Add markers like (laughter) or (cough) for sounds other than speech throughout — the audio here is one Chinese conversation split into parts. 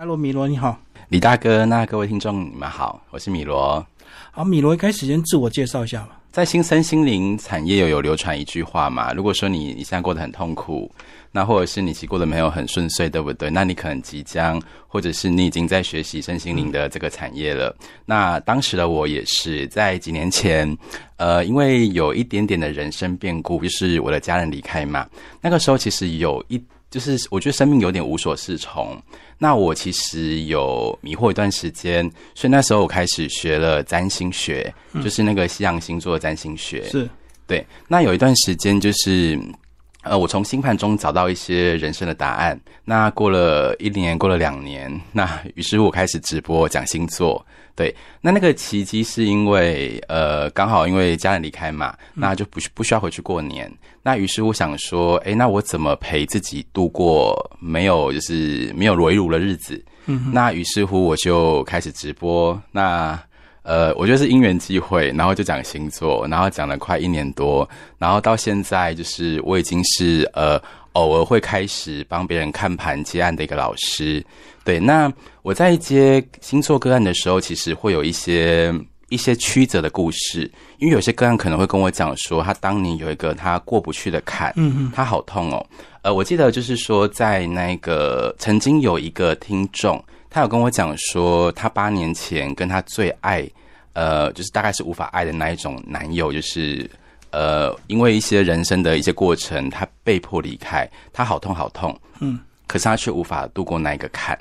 Hello，米罗你好。李大哥，那各位听众你们好，我是米罗。好，米罗一开始先自我介绍一下吧。在新生心灵产业有有流传一句话嘛？如果说你你现在过得很痛苦，那或者是你其实过得没有很顺遂，对不对？那你可能即将，或者是你已经在学习身心灵的这个产业了。那当时的我也是在几年前，呃，因为有一点点的人生变故，就是我的家人离开嘛。那个时候其实有一，就是我觉得生命有点无所适从。那我其实有迷惑一段时间，所以那时候我开始学了占星学，就是那个西洋星座的占星学。是，对。那有一段时间，就是呃，我从星盘中找到一些人生的答案。那过了一年，过了两年，那 (laughs) 于是我开始直播讲星座。对，那那个契机是因为呃，刚好因为家人离开嘛，那就不不需要回去过年。那于是我想说，哎，那我怎么陪自己度过没有就是没有围炉的日子？嗯，那于是乎我就开始直播。那呃，我觉得是因缘际会，然后就讲星座，然后讲了快一年多，然后到现在就是我已经是呃。偶尔会开始帮别人看盘接案的一个老师，对。那我在接星座个案的时候，其实会有一些一些曲折的故事，因为有些个案可能会跟我讲说，他当年有一个他过不去的坎，嗯嗯，他好痛哦。呃，我记得就是说，在那个曾经有一个听众，他有跟我讲说，他八年前跟他最爱，呃，就是大概是无法爱的那一种男友，就是。呃，因为一些人生的一些过程，他被迫离开，他好痛好痛，嗯，可是他却无法度过那一个坎。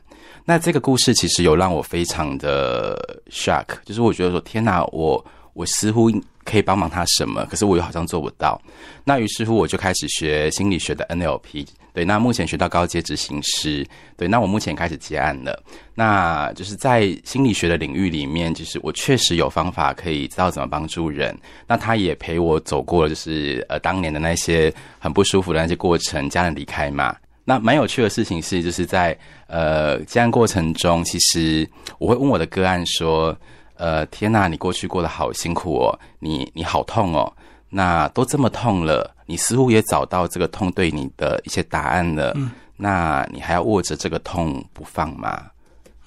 那这个故事其实有让我非常的 shock，就是我觉得说，天哪，我我似乎可以帮忙他什么，可是我又好像做不到。那于是乎，我就开始学心理学的 NLP。对，那目前学到高阶执行师，对，那我目前开始结案了。那就是在心理学的领域里面，就是我确实有方法可以知道怎么帮助人。那他也陪我走过了，就是呃当年的那些很不舒服的那些过程，家人离开嘛。那蛮有趣的事情是，就是在呃结案过程中，其实我会问我的个案说：“呃，天呐，你过去过得好辛苦哦，你你好痛哦。”那都这么痛了，你似乎也找到这个痛对你的一些答案了。嗯，那你还要握着这个痛不放吗？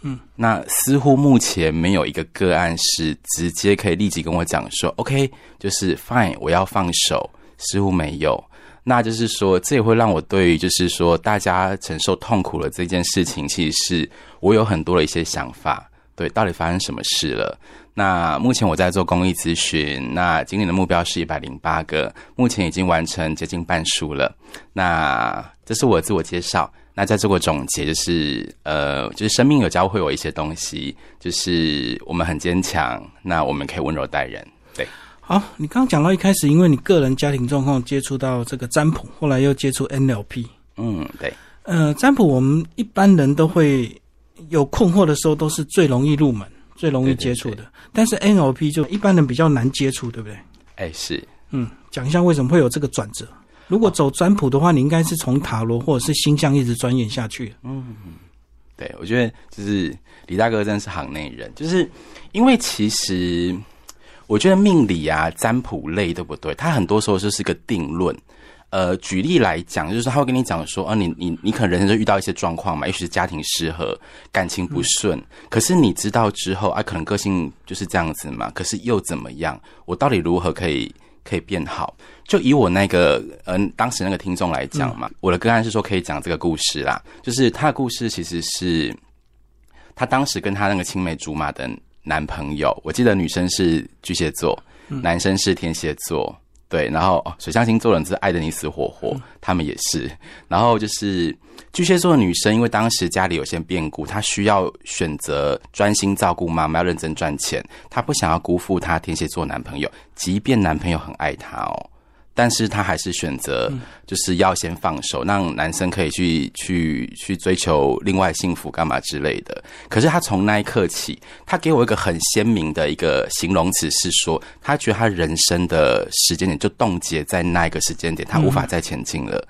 嗯，那似乎目前没有一个个案是直接可以立即跟我讲说，OK，就是 Fine，我要放手。似乎没有，那就是说，这也会让我对于就是说大家承受痛苦了这件事情，其实是我有很多的一些想法。对，到底发生什么事了？那目前我在做公益咨询，那今年的目标是一百零八个，目前已经完成接近半数了。那这是我自我介绍。那在做个总结，就是呃，就是生命有教会我一些东西，就是我们很坚强，那我们可以温柔待人。对，好，你刚刚讲到一开始，因为你个人家庭状况接触到这个占卜，后来又接触 NLP。嗯，对。呃，占卜我们一般人都会。有困惑的时候，都是最容易入门、最容易接触的。但是 NLP 就一般人比较难接触，对不对？哎，是。嗯，讲一下为什么会有这个转折。如果走占卜的话，你应该是从塔罗或者是星象一直钻研下去。嗯，对，我觉得就是李大哥真的是行内人，就是因为其实我觉得命理啊、占卜类对不对？它很多时候就是个定论。呃，举例来讲，就是他会跟你讲说，啊，你你你可能人生就遇到一些状况嘛，也许是家庭失和，感情不顺，可是你知道之后，啊，可能个性就是这样子嘛，可是又怎么样？我到底如何可以可以变好？就以我那个嗯，当时那个听众来讲嘛，我的个案是说可以讲这个故事啦，就是他的故事其实是他当时跟他那个青梅竹马的男朋友，我记得女生是巨蟹座，男生是天蝎座。对，然后水象星座人是爱的你死活活，他们也是。然后就是巨蟹座的女生，因为当时家里有些变故，她需要选择专心照顾妈妈，要认真赚钱，她不想要辜负她天蝎座男朋友，即便男朋友很爱她哦。但是他还是选择，就是要先放手，让男生可以去去去追求另外幸福干嘛之类的。可是他从那一刻起，他给我一个很鲜明的一个形容词，是说他觉得他人生的时间点就冻结在那一个时间点，他无法再前进了。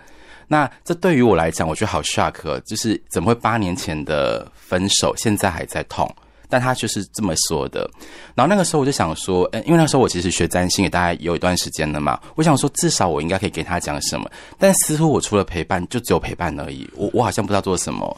那这对于我来讲，我觉得好 shock，就是怎么会八年前的分手，现在还在痛？但他就是这么说的，然后那个时候我就想说，嗯，因为那时候我其实学占星也大概有一段时间了嘛，我想说至少我应该可以给他讲什么，但似乎我除了陪伴就只有陪伴而已，我我好像不知道做什么，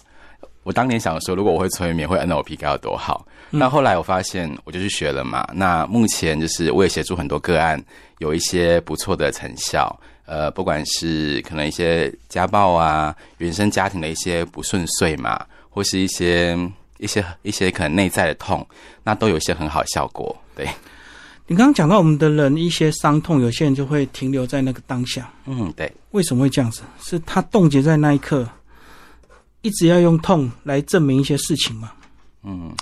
我当年想说，如果我会催眠，会 NLP 该有多好。那后来我发现，我就去学了嘛。那目前就是我也协助很多个案，有一些不错的成效。呃，不管是可能一些家暴啊，原生家庭的一些不顺遂嘛，或是一些一些一些可能内在的痛，那都有一些很好的效果。对，你刚刚讲到我们的人一些伤痛，有些人就会停留在那个当下。嗯，对。为什么会这样子？是他冻结在那一刻，一直要用痛来证明一些事情吗？嗯。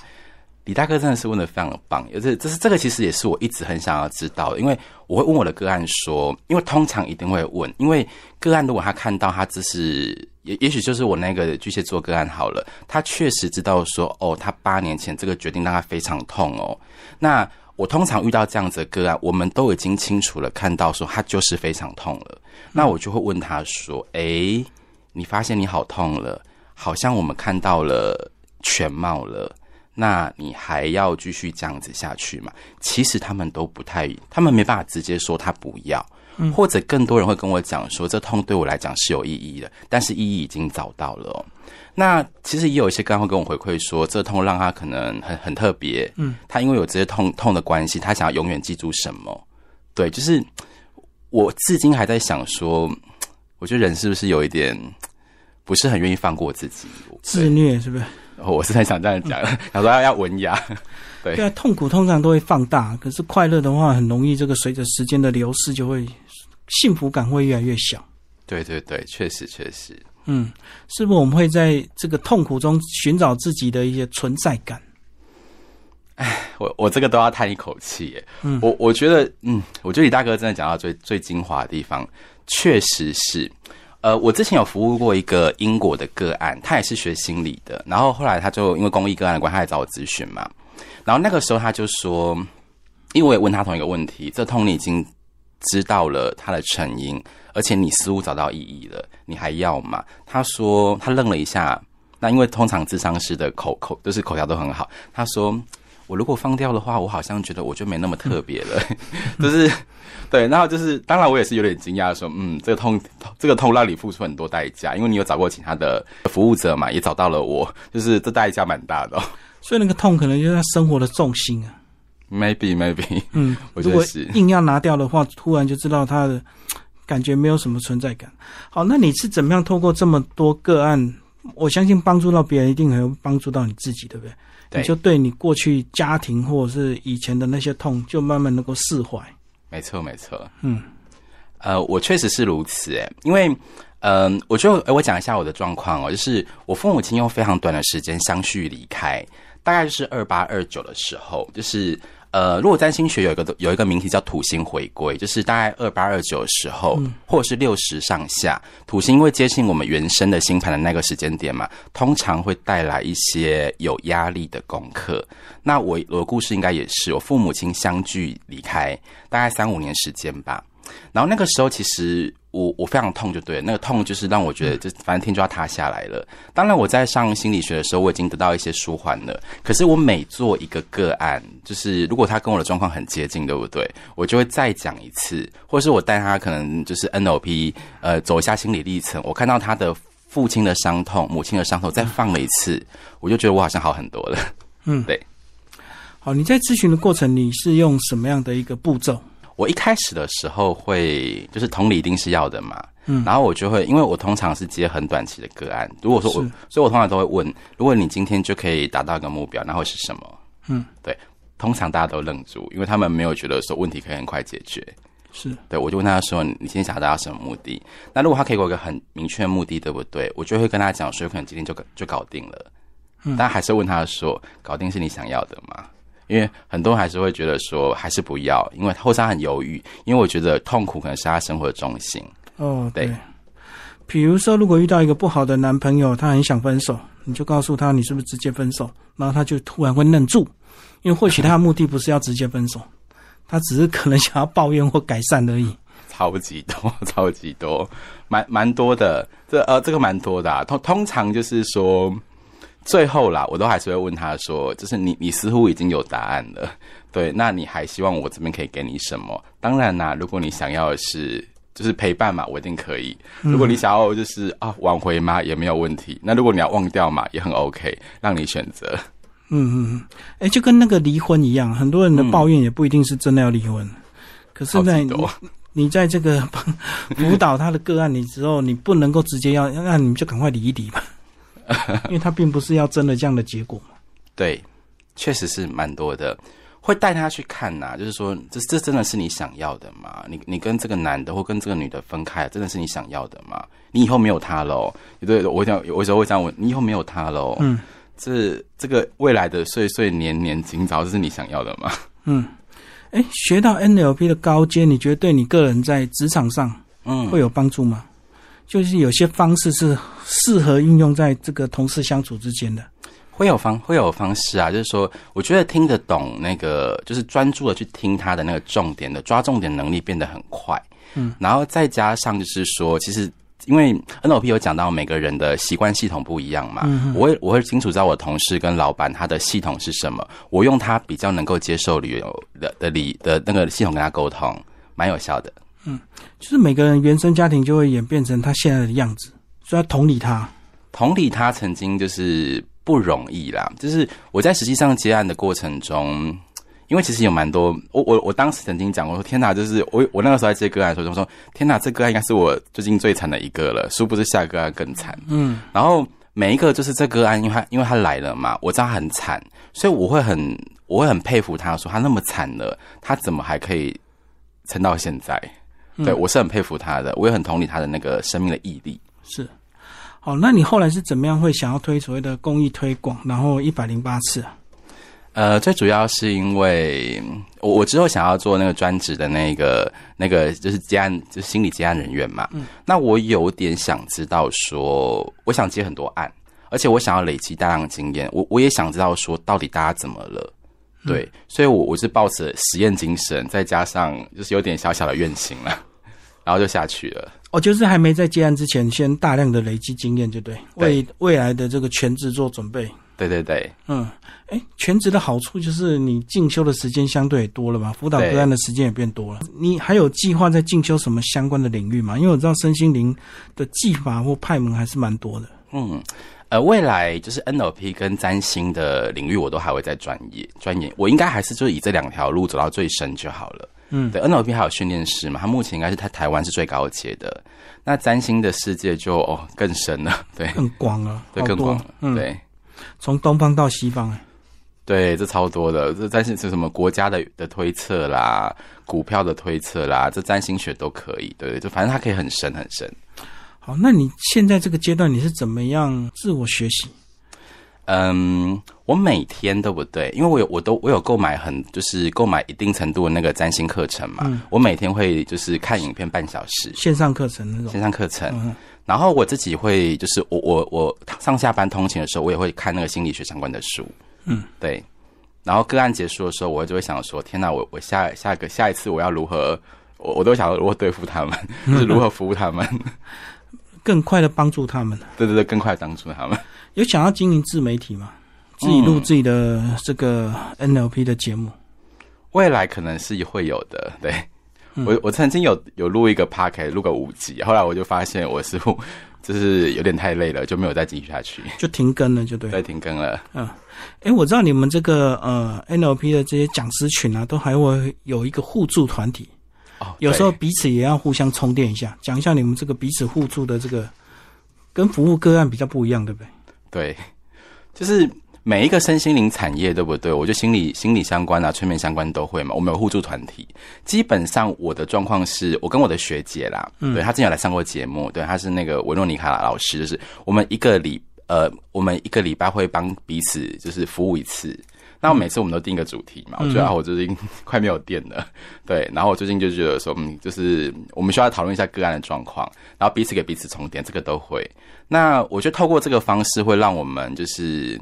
李大哥真的是问的非常的棒，有这这是这个其实也是我一直很想要知道的，因为我会问我的个案说，因为通常一定会问，因为个案如果他看到他只是也也许就是我那个巨蟹座个案好了，他确实知道说哦，他八年前这个决定让他非常痛哦。那我通常遇到这样子的个案，我们都已经清楚了看到说他就是非常痛了，那我就会问他说，哎，你发现你好痛了，好像我们看到了全貌了。那你还要继续这样子下去吗？其实他们都不太，他们没办法直接说他不要，或者更多人会跟我讲说，这痛对我来讲是有意义的，但是意义已经找到了哦。那其实也有一些刚会跟我回馈说，这痛让他可能很很特别，嗯，他因为有这些痛痛的关系，他想要永远记住什么？对，就是我至今还在想说，我觉得人是不是有一点不是很愿意放过自己，自虐是不是？我是在想这样讲，(laughs) 他说要要文雅，对对啊，痛苦通常都会放大，可是快乐的话，很容易这个随着时间的流逝，就会幸福感会越来越小。对对对，确实确实，嗯，是不是我们会在这个痛苦中寻找自己的一些存在感？哎，我我这个都要叹一口气耶。嗯，我我觉得，嗯，我觉得李大哥真的讲到最最精华的地方，确实是。呃，我之前有服务过一个英国的个案，他也是学心理的，然后后来他就因为公益个案的关系，他来找我咨询嘛。然后那个时候他就说，因为我也问他同一个问题，这痛你已经知道了它的成因，而且你似乎找到意义了，你还要吗？他说他愣了一下，那因为通常智商师的口口都是口条都很好，他说我如果放掉的话，我好像觉得我就没那么特别了，(laughs) 就是。对，然后就是，当然我也是有点惊讶，说，嗯，这个痛，这个痛让你付出很多代价，因为你有找过其他的服务者嘛，也找到了我，就是这代价蛮大的。哦 (laughs) 所以那个痛可能就是他生活的重心啊。Maybe, maybe，嗯，(laughs) 我觉得是。硬要拿掉的话，突然就知道他的感觉没有什么存在感。好，那你是怎么样透过这么多个案，我相信帮助到别人，一定还有帮助到你自己，对不对？对。你就对你过去家庭或者是以前的那些痛，就慢慢能够释怀。没错，没错。嗯，呃，我确实是如此哎，因为，嗯，我就我讲一下我的状况哦，就是我父母亲用非常短的时间相续离开，大概就是二八二九的时候，就是呃，如果占星学有一个有一个名题叫土星回归，就是大概二八二九的时候，或者是六十上下，土星因为接近我们原生的星盘的那个时间点嘛，通常会带来一些有压力的功课。那我我的故事应该也是，我父母亲相继离开，大概三五年时间吧。然后那个时候，其实我我非常痛，就对，那个痛就是让我觉得，就反正天就要塌下来了。当然，我在上心理学的时候，我已经得到一些舒缓了。可是我每做一个个案，就是如果他跟我的状况很接近，对不对？我就会再讲一次，或者是我带他可能就是 NLP，呃，走一下心理历程。我看到他的父亲的伤痛、母亲的伤痛，再放了一次，我就觉得我好像好很多了。嗯，(laughs) 对。好，你在咨询的过程，你是用什么样的一个步骤？我一开始的时候会，就是同理一定是要的嘛，嗯，然后我就会，因为我通常是接很短期的个案，如果说我，所以我通常都会问，如果你今天就可以达到一个目标，那会是什么？嗯，对，通常大家都愣住，因为他们没有觉得说问题可以很快解决，是。对，我就问他说，你今天想要达到什么目的？那如果他给我一个很明确的目的，对不对？我就会跟他讲说，有可能今天就就搞定了，嗯，但还是问他说，搞定是你想要的吗？因为很多人还是会觉得说还是不要，因为或者他很犹豫，因为我觉得痛苦可能是他生活的重心。哦，对。比如说，如果遇到一个不好的男朋友，他很想分手，你就告诉他你是不是直接分手，然后他就突然会愣住，因为或许他的目的不是要直接分手，他只是可能想要抱怨或改善而已。超级多，(laughs) 超级多，蛮蛮多的。这呃，这个蛮多的。通通常就是说。最后啦，我都还是会问他说：“就是你，你似乎已经有答案了，(laughs) 对？那你还希望我这边可以给你什么？当然啦，如果你想要的是就是陪伴嘛，我一定可以。如果你想要就是啊挽回嘛，也没有问题。那如果你要忘掉嘛，也很 OK，让你选择。嗯嗯嗯，哎，就跟那个离婚一样，很多人的抱怨也不一定是真的要离婚。可是在你你在这个 (laughs) 辅导他的个案里之后，你不能够直接要，那你们就赶快离一离吧，(laughs) 因为他并不是要真的这样的结果嘛。对，确实是蛮多的，会带他去看呐，就是说，这这真的是你想要的吗？你你跟这个男的或跟这个女的分开，真的是你想要的吗？你以后没有他喽？对，我想有时候会这样问，你以后没有他喽？嗯。这这个未来的岁岁年年今朝，这是你想要的吗？嗯，哎，学到 NLP 的高阶，你觉得对你个人在职场上，嗯，会有帮助吗？就是有些方式是适合运用在这个同事相处之间的，会有方会有方式啊。就是说，我觉得听得懂那个，就是专注的去听他的那个重点的抓重点能力变得很快。嗯，然后再加上就是说，其实。因为 NLP 有讲到每个人的习惯系统不一样嘛，我会我会清楚知道我同事跟老板他的系统是什么，我用他比较能够接受旅游的的理的那个系统跟他沟通，蛮有效的。嗯，就是每个人原生家庭就会演变成他现在的样子，所以要同理他，同理他曾经就是不容易啦，就是我在实际上接案的过程中。因为其实有蛮多，我我我当时曾经讲过说，天哪，就是我我那个时候在接个案的时候，就说天哪，这个案应该是我最近最惨的一个了，殊不知下个案更惨。嗯，然后每一个就是这个案，因为他因为他来了嘛，我知道他很惨，所以我会很我会很佩服他，说他那么惨了，他怎么还可以撑到现在？对我是很佩服他的，我也很同理他的那个生命的毅力。是，好，那你后来是怎么样会想要推所谓的公益推广，然后一百零八次啊？呃，最主要是因为我我之后想要做那个专职的那个那个就是接案，就是心理接案人员嘛。嗯。那我有点想知道说，我想接很多案，而且我想要累积大量经验。我我也想知道说，到底大家怎么了？对，所以，我我是抱着实验精神，再加上就是有点小小的愿心了，然后就下去了。哦，就是还没在接案之前，先大量的累积经验，就对，为未来的这个全职做准备。对对对，嗯，哎，全职的好处就是你进修的时间相对多了嘛，辅导个案的时间也变多了。你还有计划在进修什么相关的领域吗？因为我知道身心灵的技法或派门还是蛮多的。嗯，呃，未来就是 NLP 跟占星的领域，我都还会再专业专业。我应该还是就是以这两条路走到最深就好了。嗯，对，NLP 还有训练师嘛，他目前应该是他台湾是最高阶的。那占星的世界就哦更深了，(laughs) 对，更广了，(laughs) 对，更广了，对。从东方到西方，哎，对，这超多的，这占星是什么国家的的推测啦，股票的推测啦，这占星学都可以，对对，就反正它可以很深很深。好，那你现在这个阶段你是怎么样自我学习？嗯，我每天都不对，因为我有我都我有购买很就是购买一定程度的那个占星课程嘛，我每天会就是看影片半小时，线上课程那种线上课程。然后我自己会，就是我我我上下班通勤的时候，我也会看那个心理学相关的书。嗯，对。然后个案结束的时候，我就会想说：天哪，我我下下一个下一次我要如何？我我都想如何对付他们，(laughs) 就是如何服务他们，更快的帮助他们。对对对，更快帮助他们。有想要经营自媒体吗？自己录自己的这个 NLP 的节目？未来可能是会有的，对。我我曾经有有录一个 p a r k 录个五集，后来我就发现我似乎 (laughs) 就是有点太累了，就没有再继续下去，就停更了，就对，对，停更了。嗯，哎，我知道你们这个呃 NLP 的这些讲师群啊，都还会有一个互助团体，哦，有时候彼此也要互相充电一下，讲一下你们这个彼此互助的这个跟服务个案比较不一样，对不对？对，就是。每一个身心灵产业，对不对？我就心理心理相关啊，催眠相关都会嘛。我们有互助团体，基本上我的状况是我跟我的学姐啦，对她之前有来上过节目，对她是那个维诺尼卡老师，就是我们一个礼呃，我们一个礼拜会帮彼此就是服务一次。那每次我们都定一个主题嘛，我觉得啊，我最近 (laughs) 快没有电了，对，然后我最近就觉得说，嗯，就是我们需要讨论一下个案的状况，然后彼此给彼此充电，这个都会。那我觉得透过这个方式，会让我们就是。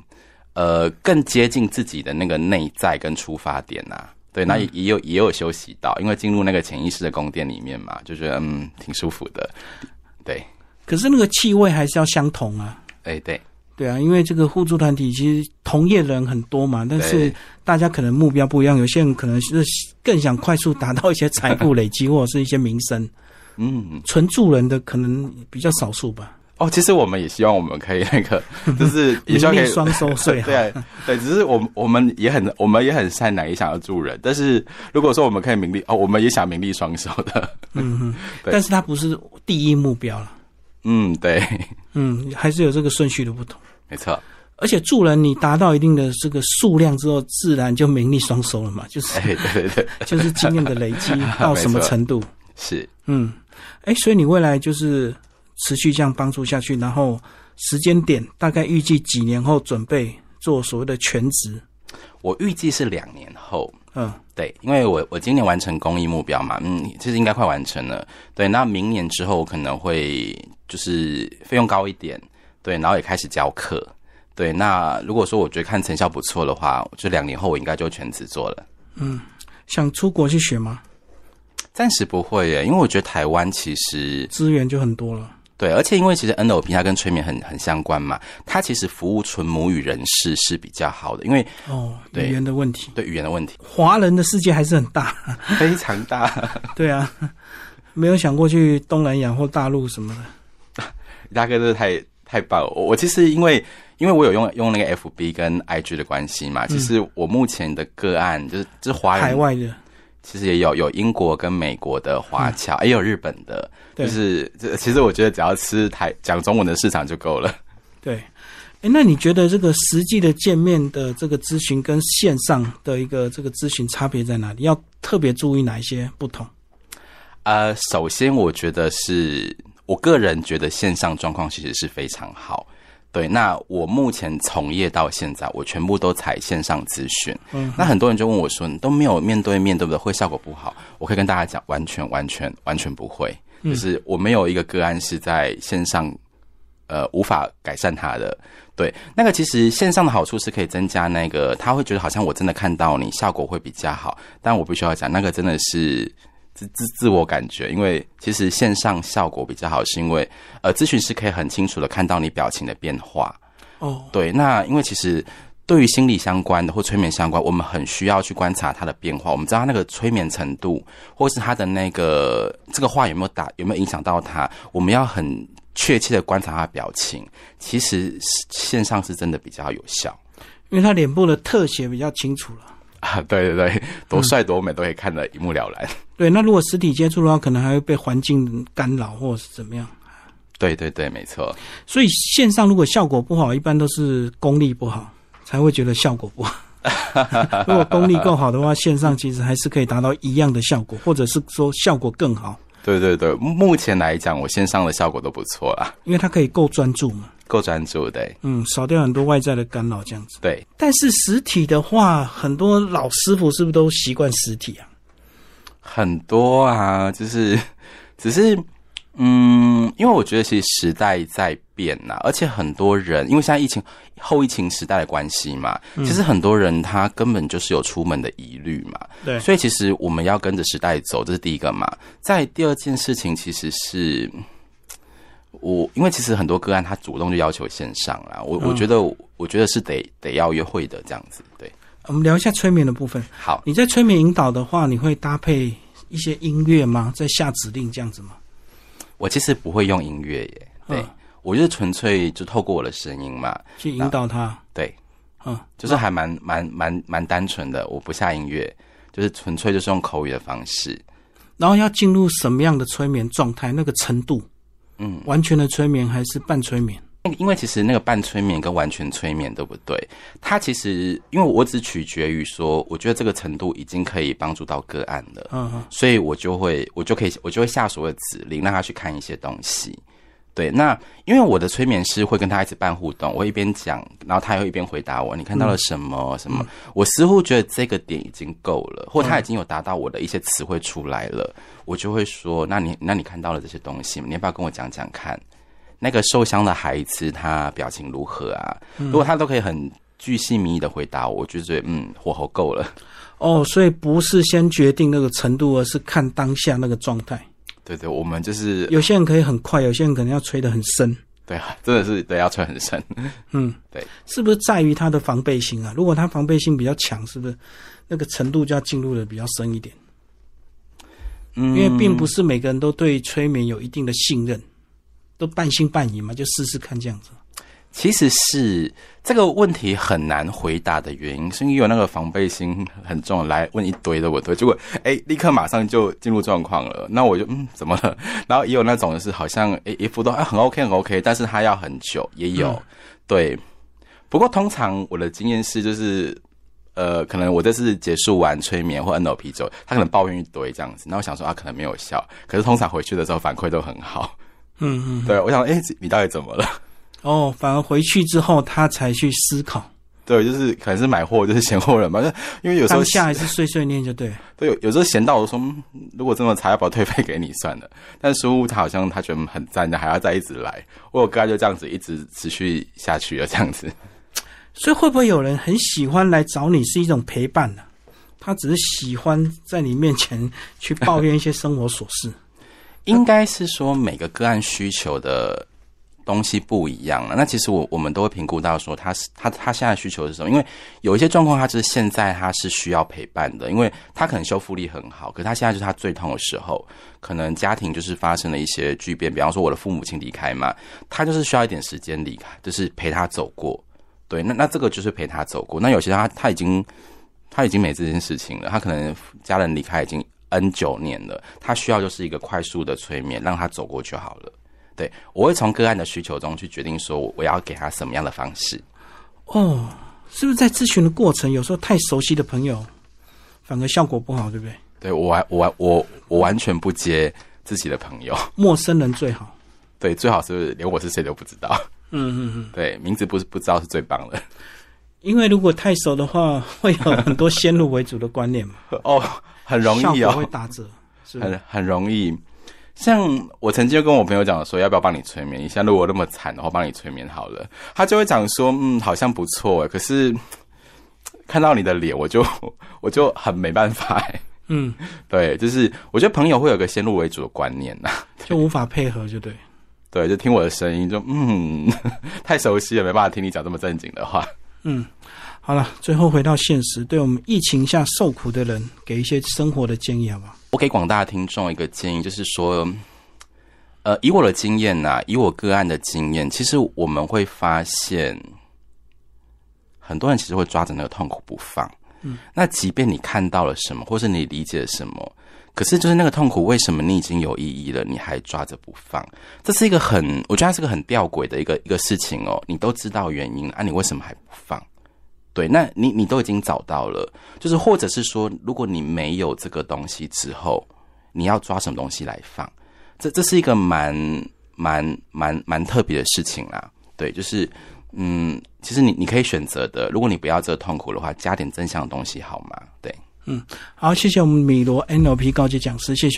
呃，更接近自己的那个内在跟出发点呐，对，那也也有也有休息到，因为进入那个潜意识的宫殿里面嘛，就觉得嗯挺舒服的，对。可是那个气味还是要相同啊。哎，对，对啊，因为这个互助团体其实同业人很多嘛，但是大家可能目标不一样，有些人可能是更想快速达到一些财富累积 (laughs) 或者是一些名声，嗯，纯助人的可能比较少数吧。哦，其实我们也希望我们可以那个，(laughs) 就是也希望可以名利双收。(laughs) 对对，只是我们我们也很我们也很善良，也想要助人。但是如果说我们可以名利哦，我们也想名利双收的。嗯哼，(laughs) 但是它不是第一目标了。嗯，对，嗯，还是有这个顺序的不同。没错。而且助人，你达到一定的这个数量之后，自然就名利双收了嘛，就是哎，对对对，就是经验的累积到什么程度。是。嗯，哎，所以你未来就是持续这样帮助下去，然后时间点大概预计几年后准备做所谓的全职。我预计是两年后。嗯，对，因为我我今年完成公益目标嘛，嗯，其实应该快完成了。对，那明年之后我可能会就是费用高一点，对，然后也开始教课。对，那如果说我觉得看成效不错的话，就两年后我应该就全职做了。嗯，想出国去学吗？暂时不会耶，因为我觉得台湾其实资源就很多了。对，而且因为其实 NLP 它跟催眠很很相关嘛，它其实服务纯母语人士是比较好的，因为哦，对语言的问题，对语言的问题华人的世界还是很大。(laughs) 非常大。对啊，没有想过去东南亚或大陆什么的。(laughs) 大哥，真的太太棒了！我我其实因为因为我有用用那个 FB 跟 IG 的关系嘛，其实我目前的个案就是就是华人海外的，其实也有有英国跟美国的华侨，也有日本的，就是这其实我觉得只要吃台讲中文的市场就够了。对。哎，那你觉得这个实际的见面的这个咨询跟线上的一个这个咨询差别在哪里？要特别注意哪一些不同？呃，首先我觉得是我个人觉得线上状况其实是非常好。对，那我目前从业到现在，我全部都采线上咨询。嗯，那很多人就问我说：“你都没有面对面，对不对？会效果不好？”我可以跟大家讲，完全、完全、完全不会。就是我没有一个个案是在线上，呃，无法改善他的。对，那个其实线上的好处是可以增加那个，他会觉得好像我真的看到你，效果会比较好。但我必须要讲，那个真的是自自自我感觉，因为其实线上效果比较好，是因为呃，咨询师可以很清楚的看到你表情的变化。哦，对，那因为其实对于心理相关的或催眠相关，我们很需要去观察它的变化。我们知道他那个催眠程度，或是他的那个这个话有没有打，有没有影响到他，我们要很确切的观察他的表情。其实线上是真的比较有效因为他脸部的特写比较清楚了。(laughs) 啊！对对对，多帅多美都可以看得一目了然。对，那如果实体接触的话，可能还会被环境干扰或者是怎么样。对对对，没错。所以线上如果效果不好，一般都是功力不好才会觉得效果不好。(laughs) 如果功力够好的话，线上其实还是可以达到一样的效果，或者是说效果更好，对对对，目前来讲，我线上的效果都不错啦，因为它可以够专注嘛。够专注对。嗯，少掉很多外在的干扰，这样子。对，但是实体的话，很多老师傅是不是都习惯实体啊？很多啊，就是只是嗯，因为我觉得其实时代在变呐、而且很多人因为现在疫情后疫情时代的关系嘛，其实很多人他根本就是有出门的疑虑嘛，对所以其实我们要跟着时代走，这是第一个嘛。在第二件事情，其实是我因为其实很多个案他主动就要求线上啦，我我觉得我觉得是得得要约会的这样子，对，我们聊一下催眠的部分。好。你在催眠引导的话，你会搭配一些音乐吗？在下指令这样子吗？我其实不会用音乐耶，对、嗯我就是纯粹就透过我的声音嘛，去引导他？对，嗯，就是还蛮蛮蛮蛮单纯的，我不下音乐，就是纯粹就是用口语的方式。然后要进入什么样的催眠状态？那个程度，嗯，完全的催眠还是半催眠？因为其实那个半催眠跟完全催眠对不对？它其实因为我只取决于说，我觉得这个程度已经可以帮助到个案了，嗯嗯，所以我就会我就可以我就会下所谓的指令，让他去看一些东西。对，那因为我的催眠师会跟他一直办互动，我一边讲，然后他也会一边回答我，你看到了什么、什么？我似乎觉得这个点已经够了，或他已经有达到我的一些词汇出来了，我就会说，那你那你看到了这些东西，你要不要跟我讲讲看？那个受伤的孩子他表情如何啊？如果他都可以很巨细靡遗的回答我，我就觉得嗯，火候够了。哦，所以不是先决定那个程度，而是看当下那个状态。对对，我们就是有些人可以很快，有些人可能要吹得很深。对啊，真的是对要吹很深。嗯，对，是不是在于他的防备心啊？如果他防备心比较强，是不是那个程度就要进入的比较深一点？嗯因为并不是每个人都对催眠有一定的信任，都半信半疑嘛，就试试看这样子。其实是这个问题很难回答的原因，是因为有那个防备心很重，来问一堆的问题，结果哎，立刻马上就进入状况了。那我就嗯，怎么了？然后也有那种是好像哎一副都啊很 OK 很 OK，但是他要很久，也有、对。不过通常我的经验是，就是呃，可能我这次结束完催眠或 NLP 之后，他可能抱怨一堆这样子，那我想说啊，可能没有效，可是通常回去的时候反馈都很好。嗯嗯。对，我想哎，你到底怎么了？哦，反而回去之后他才去思考，对，就是可能是买货就是闲货人嘛，就 (laughs) 因为有时候当下还是碎碎念就对了。对，有有时候闲到我说，嗯如果这么差，要不要退费给你算了？但书屋他好像他觉得很赞的，还要再一直来。我有哥就这样子一直持续下去了，这样子。所以会不会有人很喜欢来找你是一种陪伴呢、他只是喜欢在你面前去抱怨一些生活琐事。(laughs) 应该是说每个个案需求的东西不一样了。那其实我我们都会评估到说他是他他现在需求是什么，因为有一些状况他就是现在他是需要陪伴的，因为他可能修复力很好，可是他现在就是他最痛的时候，可能家庭就是发生了一些巨变，比方说我的父母亲离开嘛，他就是需要一点时间离开，就是陪他走过。对，那那这个就是陪他走过。那有些他他已经他已经没这件事情了，他可能家人离开已经 N 九年了，他需要就是一个快速的催眠，让他走过去好了。对，我会从个案的需求中去决定说我要给他什么样的方式。哦，是不是在咨询的过程，有时候太熟悉的朋友，反而效果不好，对不对？对我完我完我我完全不接自己的朋友，陌生人最好。(laughs) 对，最好是连我是谁都不知道。嗯嗯嗯，对，名字不是不知道是最棒的。因为如果太熟的话，会有很多先入为主的观念嘛，(laughs) 哦，很容易效果会哦，打折，是？很很容易。像我曾经就跟我朋友讲说，要不要帮你催眠一下？如果那么惨的话，帮你催眠好了。他就会讲说，嗯，好像不错诶，可是看到你的脸，我就 (laughs) 我就很没办法诶。嗯，对，就是我觉得朋友会有个先入为主的观念呐、(laughs) 就无法配合，就对。对，就听我的声音就嗯，(laughs) 太熟悉了，没办法听你讲这么正经的话。嗯，好了，最后回到现实，对我们疫情下受苦的人，给一些生活的建议，好不好？我给广大听众一个建议，就是说，呃，以我的经验呐、以我个案的经验，其实我们会发现，很多人其实会抓着那个痛苦不放。嗯，那即便你看到了什么，或是你理解了什么，可是就是那个痛苦，为什么你已经有意义了，你还抓着不放？这是一个很，我觉得它是个很吊诡的一个一个事情哦。你都知道原因啊，你为什么还不放？对，那你你都已经找到了，就是或者是说，如果你没有这个东西之后，你要抓什么东西来放？这这是一个蛮蛮蛮蛮特别的事情啦。对，就是嗯，其实你你可以选择的，如果你不要这个痛苦的话，加点正向的东西好吗？对。嗯好，谢谢我们米罗 NLP 高级讲师，谢谢。